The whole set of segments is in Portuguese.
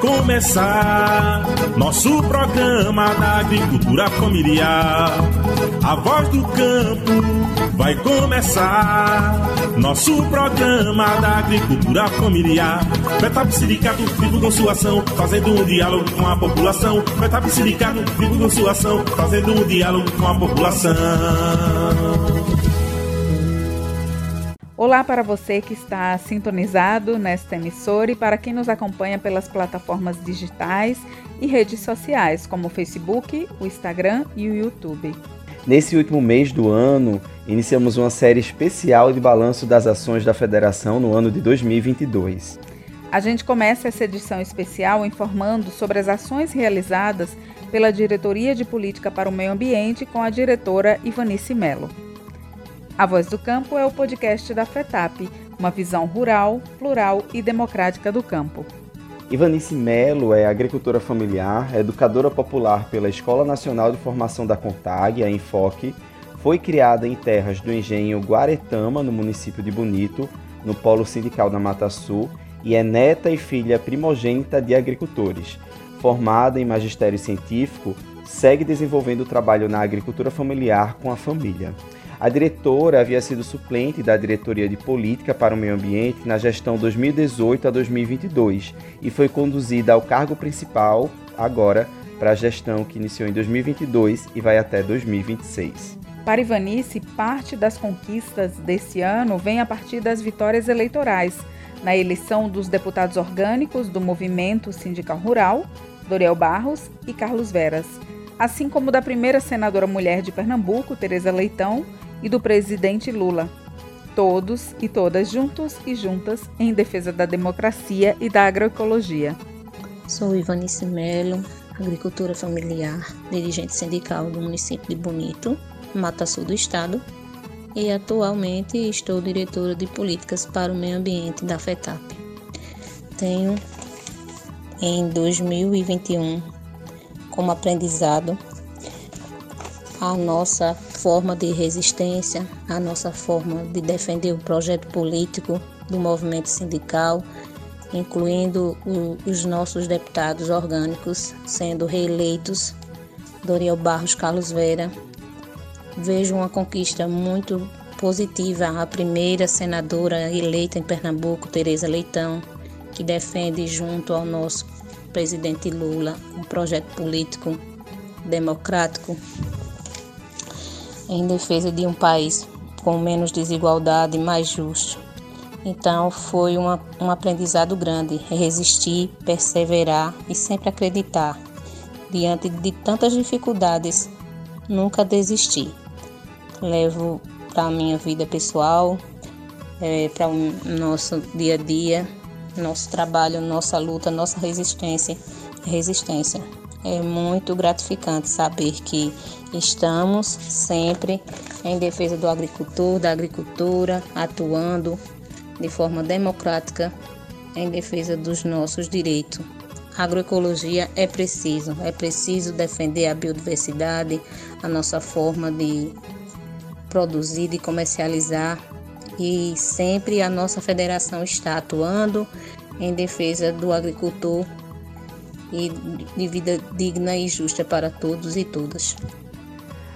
começar. Nosso programa da agricultura familiar. A voz do campo vai começar. Nosso programa da agricultura familiar. Metap Sindicato vivo com sua ação, fazendo um diálogo com a população. Metap Sindicato vivo com sua ação, fazendo um diálogo com a população. Olá para você que está sintonizado nesta emissora e para quem nos acompanha pelas plataformas digitais e redes sociais, como o Facebook, o Instagram e o YouTube. Nesse último mês do ano, iniciamos uma série especial de balanço das ações da Federação no ano de 2022. A gente começa essa edição especial informando sobre as ações realizadas pela Diretoria de Política para o Meio Ambiente com a diretora Ivanice Melo. A Voz do Campo é o podcast da FETAP, uma visão rural, plural e democrática do campo. Ivanice Melo é agricultora familiar, educadora popular pela Escola Nacional de Formação da CONTAG, a Enfoque, foi criada em terras do engenho Guaretama, no município de Bonito, no polo sindical da Mata Sul, e é neta e filha primogênita de agricultores. Formada em magistério científico, segue desenvolvendo o trabalho na agricultura familiar com a família. A diretora havia sido suplente da Diretoria de Política para o Meio Ambiente na gestão 2018 a 2022 e foi conduzida ao cargo principal agora para a gestão que iniciou em 2022 e vai até 2026. Para Ivanice, parte das conquistas desse ano vem a partir das vitórias eleitorais na eleição dos deputados orgânicos do Movimento Sindical Rural, Doriel Barros e Carlos Veras, assim como da primeira senadora mulher de Pernambuco, Tereza Leitão, e do presidente Lula. Todos e todas juntos e juntas em defesa da democracia e da agroecologia. Sou Ivanice Melo, agricultora familiar, dirigente sindical do município de Bonito, Mata Sul do Estado, e atualmente estou diretora de políticas para o meio ambiente da FETAP. Tenho em 2021 como aprendizado a nossa forma de resistência, a nossa forma de defender o projeto político do movimento sindical, incluindo o, os nossos deputados orgânicos sendo reeleitos, Doriel Barros Carlos Vera. Vejo uma conquista muito positiva, a primeira senadora eleita em Pernambuco, Tereza Leitão, que defende junto ao nosso presidente Lula um projeto político democrático em defesa de um país com menos desigualdade mais justo. Então foi uma, um aprendizado grande, resistir, perseverar e sempre acreditar. Diante de tantas dificuldades, nunca desistir. Levo para a minha vida pessoal, é, para o nosso dia a dia, nosso trabalho, nossa luta, nossa resistência. Resistência. É muito gratificante saber que estamos sempre em defesa do agricultor, da agricultura, atuando de forma democrática em defesa dos nossos direitos. A agroecologia é preciso, é preciso defender a biodiversidade, a nossa forma de produzir, de comercializar e sempre a nossa federação está atuando em defesa do agricultor e de vida digna e justa para todos e todas.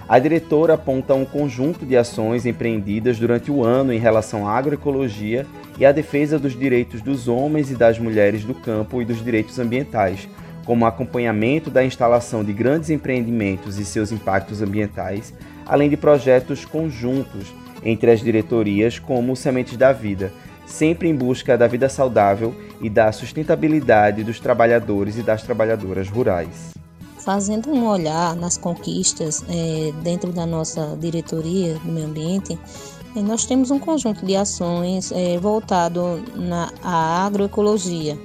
A diretora aponta um conjunto de ações empreendidas durante o ano em relação à agroecologia e à defesa dos direitos dos homens e das mulheres do campo e dos direitos ambientais, como acompanhamento da instalação de grandes empreendimentos e seus impactos ambientais, além de projetos conjuntos entre as diretorias, como Sementes da Vida, sempre em busca da vida saudável e da sustentabilidade dos trabalhadores e das trabalhadoras rurais. Fazendo um olhar nas conquistas é, dentro da nossa diretoria do meio ambiente, é, nós temos um conjunto de ações é, voltado na à agroecologia,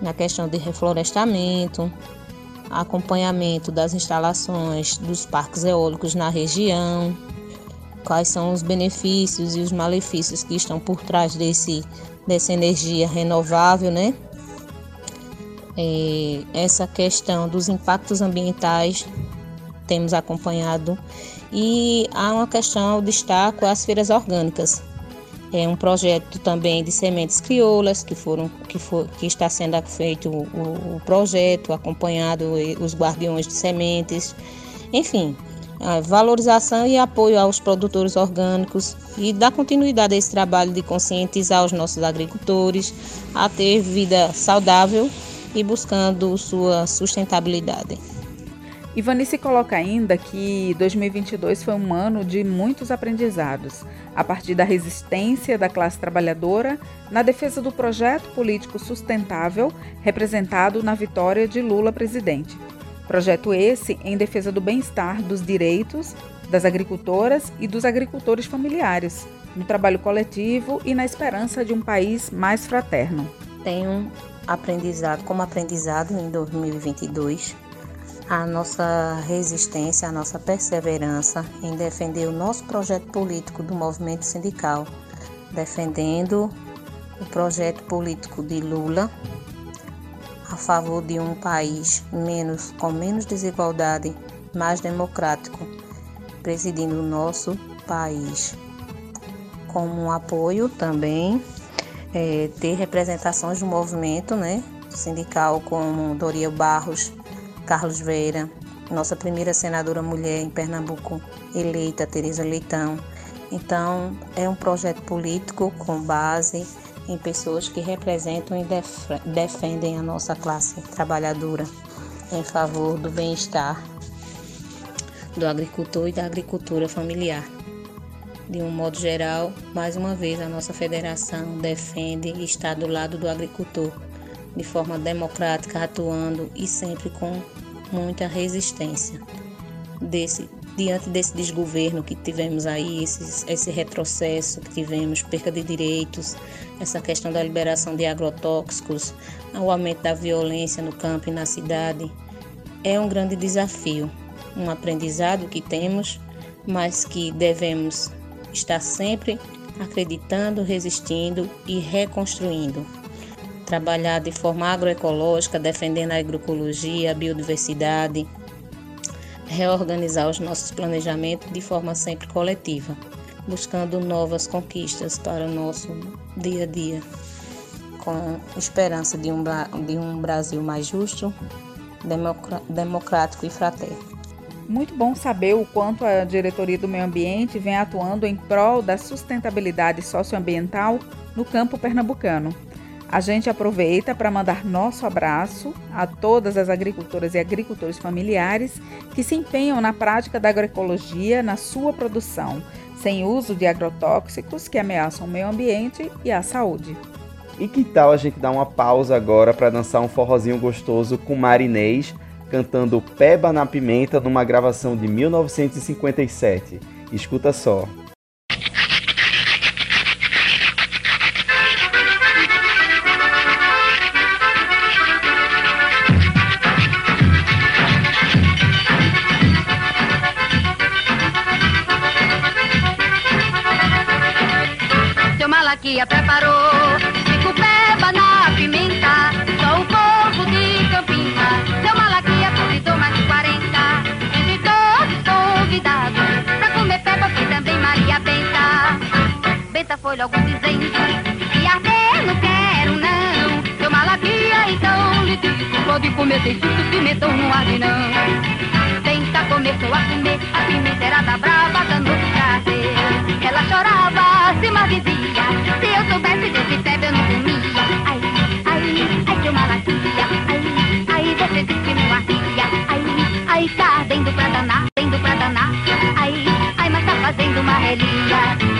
na questão de reflorestamento, acompanhamento das instalações dos parques eólicos na região, quais são os benefícios e os malefícios que estão por trás desse, dessa energia renovável, né? É, essa questão dos impactos ambientais temos acompanhado. E há uma questão, eu destaco as feiras orgânicas, é um projeto também de sementes crioulas que foram que, que está sendo feito o, o projeto acompanhado os guardiões de sementes. Enfim valorização e apoio aos produtores orgânicos e dar continuidade a esse trabalho de conscientizar os nossos agricultores a ter vida saudável e buscando sua sustentabilidade. Ivanice coloca ainda que 2022 foi um ano de muitos aprendizados, a partir da resistência da classe trabalhadora na defesa do projeto político sustentável representado na vitória de Lula presidente. Projeto esse em defesa do bem-estar dos direitos das agricultoras e dos agricultores familiares, no trabalho coletivo e na esperança de um país mais fraterno. Tenho aprendizado como aprendizado em 2022 a nossa resistência, a nossa perseverança em defender o nosso projeto político do movimento sindical, defendendo o projeto político de Lula a favor de um país menos com menos desigualdade, mais democrático, presidindo o nosso país. Como um apoio também é, ter representações do movimento né, sindical como Doriel Barros, Carlos Veira, nossa primeira senadora mulher em Pernambuco eleita, Tereza Leitão. Então, é um projeto político com base em pessoas que representam e def defendem a nossa classe trabalhadora em favor do bem-estar do agricultor e da agricultura familiar. De um modo geral, mais uma vez a nossa federação defende e está do lado do agricultor de forma democrática, atuando e sempre com muita resistência. Desse, diante desse desgoverno que tivemos aí, esse, esse retrocesso que tivemos, perda de direitos, essa questão da liberação de agrotóxicos, o aumento da violência no campo e na cidade, é um grande desafio, um aprendizado que temos, mas que devemos estar sempre acreditando, resistindo e reconstruindo. Trabalhar de forma agroecológica, defendendo a agroecologia, a biodiversidade, reorganizar os nossos planejamentos de forma sempre coletiva, buscando novas conquistas para o nosso dia a dia, com esperança de um, de um Brasil mais justo, democrático e fraterno. Muito bom saber o quanto a diretoria do meio ambiente vem atuando em prol da sustentabilidade socioambiental no campo pernambucano. A gente aproveita para mandar nosso abraço a todas as agricultoras e agricultores familiares que se empenham na prática da agroecologia na sua produção, sem uso de agrotóxicos que ameaçam o meio ambiente e a saúde. E que tal a gente dar uma pausa agora para dançar um forrozinho gostoso com Marinês cantando Peba na Pimenta numa gravação de 1957? Escuta só. Malaquia preparou cinco peba na pimenta, só o povo de Campina. Seu Malaquia convidou mais de 40, entre todos convidados, pra comer peba foi também Maria Benta. Benta foi logo dizendo, e arder não quero não. Seu Malaquia então lhe disse, pode comer sem susto, pimentão não arde não. Começou a comer, a pimenta era da brava, dando prazer. Ela chorava, se maldizia, se eu soubesse desse pebe eu não comia. Ai, ai, ai, que malaquia, ai, ai, você disse que não ardia. Ai, ai, tá ardendo pra danar, ardendo pra danar. Ai, ai, mas tá fazendo uma relia.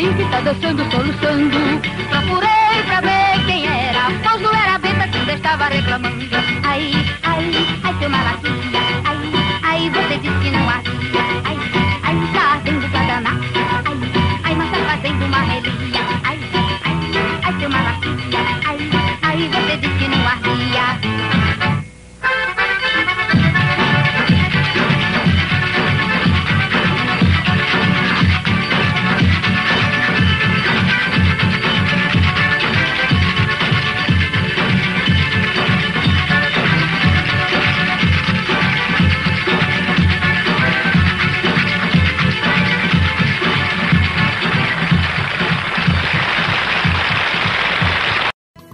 Aí que tá dançando, soluçando. Procurei pra ver quem era, mas não era a benta que eu estava reclamando. Aí, aí, ai, seu malaquia,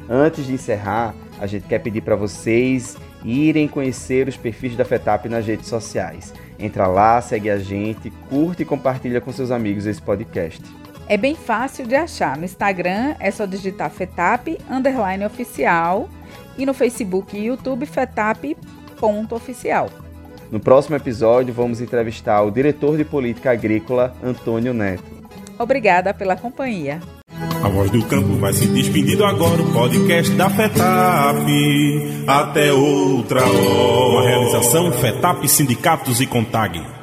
antes de encerrar, a gente quer pedir para vocês irem conhecer os perfis da FETAP nas redes sociais. Entra lá, segue a gente, curte e compartilha com seus amigos esse podcast. É bem fácil de achar. No Instagram é só digitar FETAP underline oficial e no Facebook e YouTube FETAP.oficial. No próximo episódio, vamos entrevistar o diretor de política agrícola, Antônio Neto. Obrigada pela companhia. A voz do campo vai se despedindo agora, o podcast da FETAP. Até outra hora. Uma realização FETAP Sindicatos e Contag.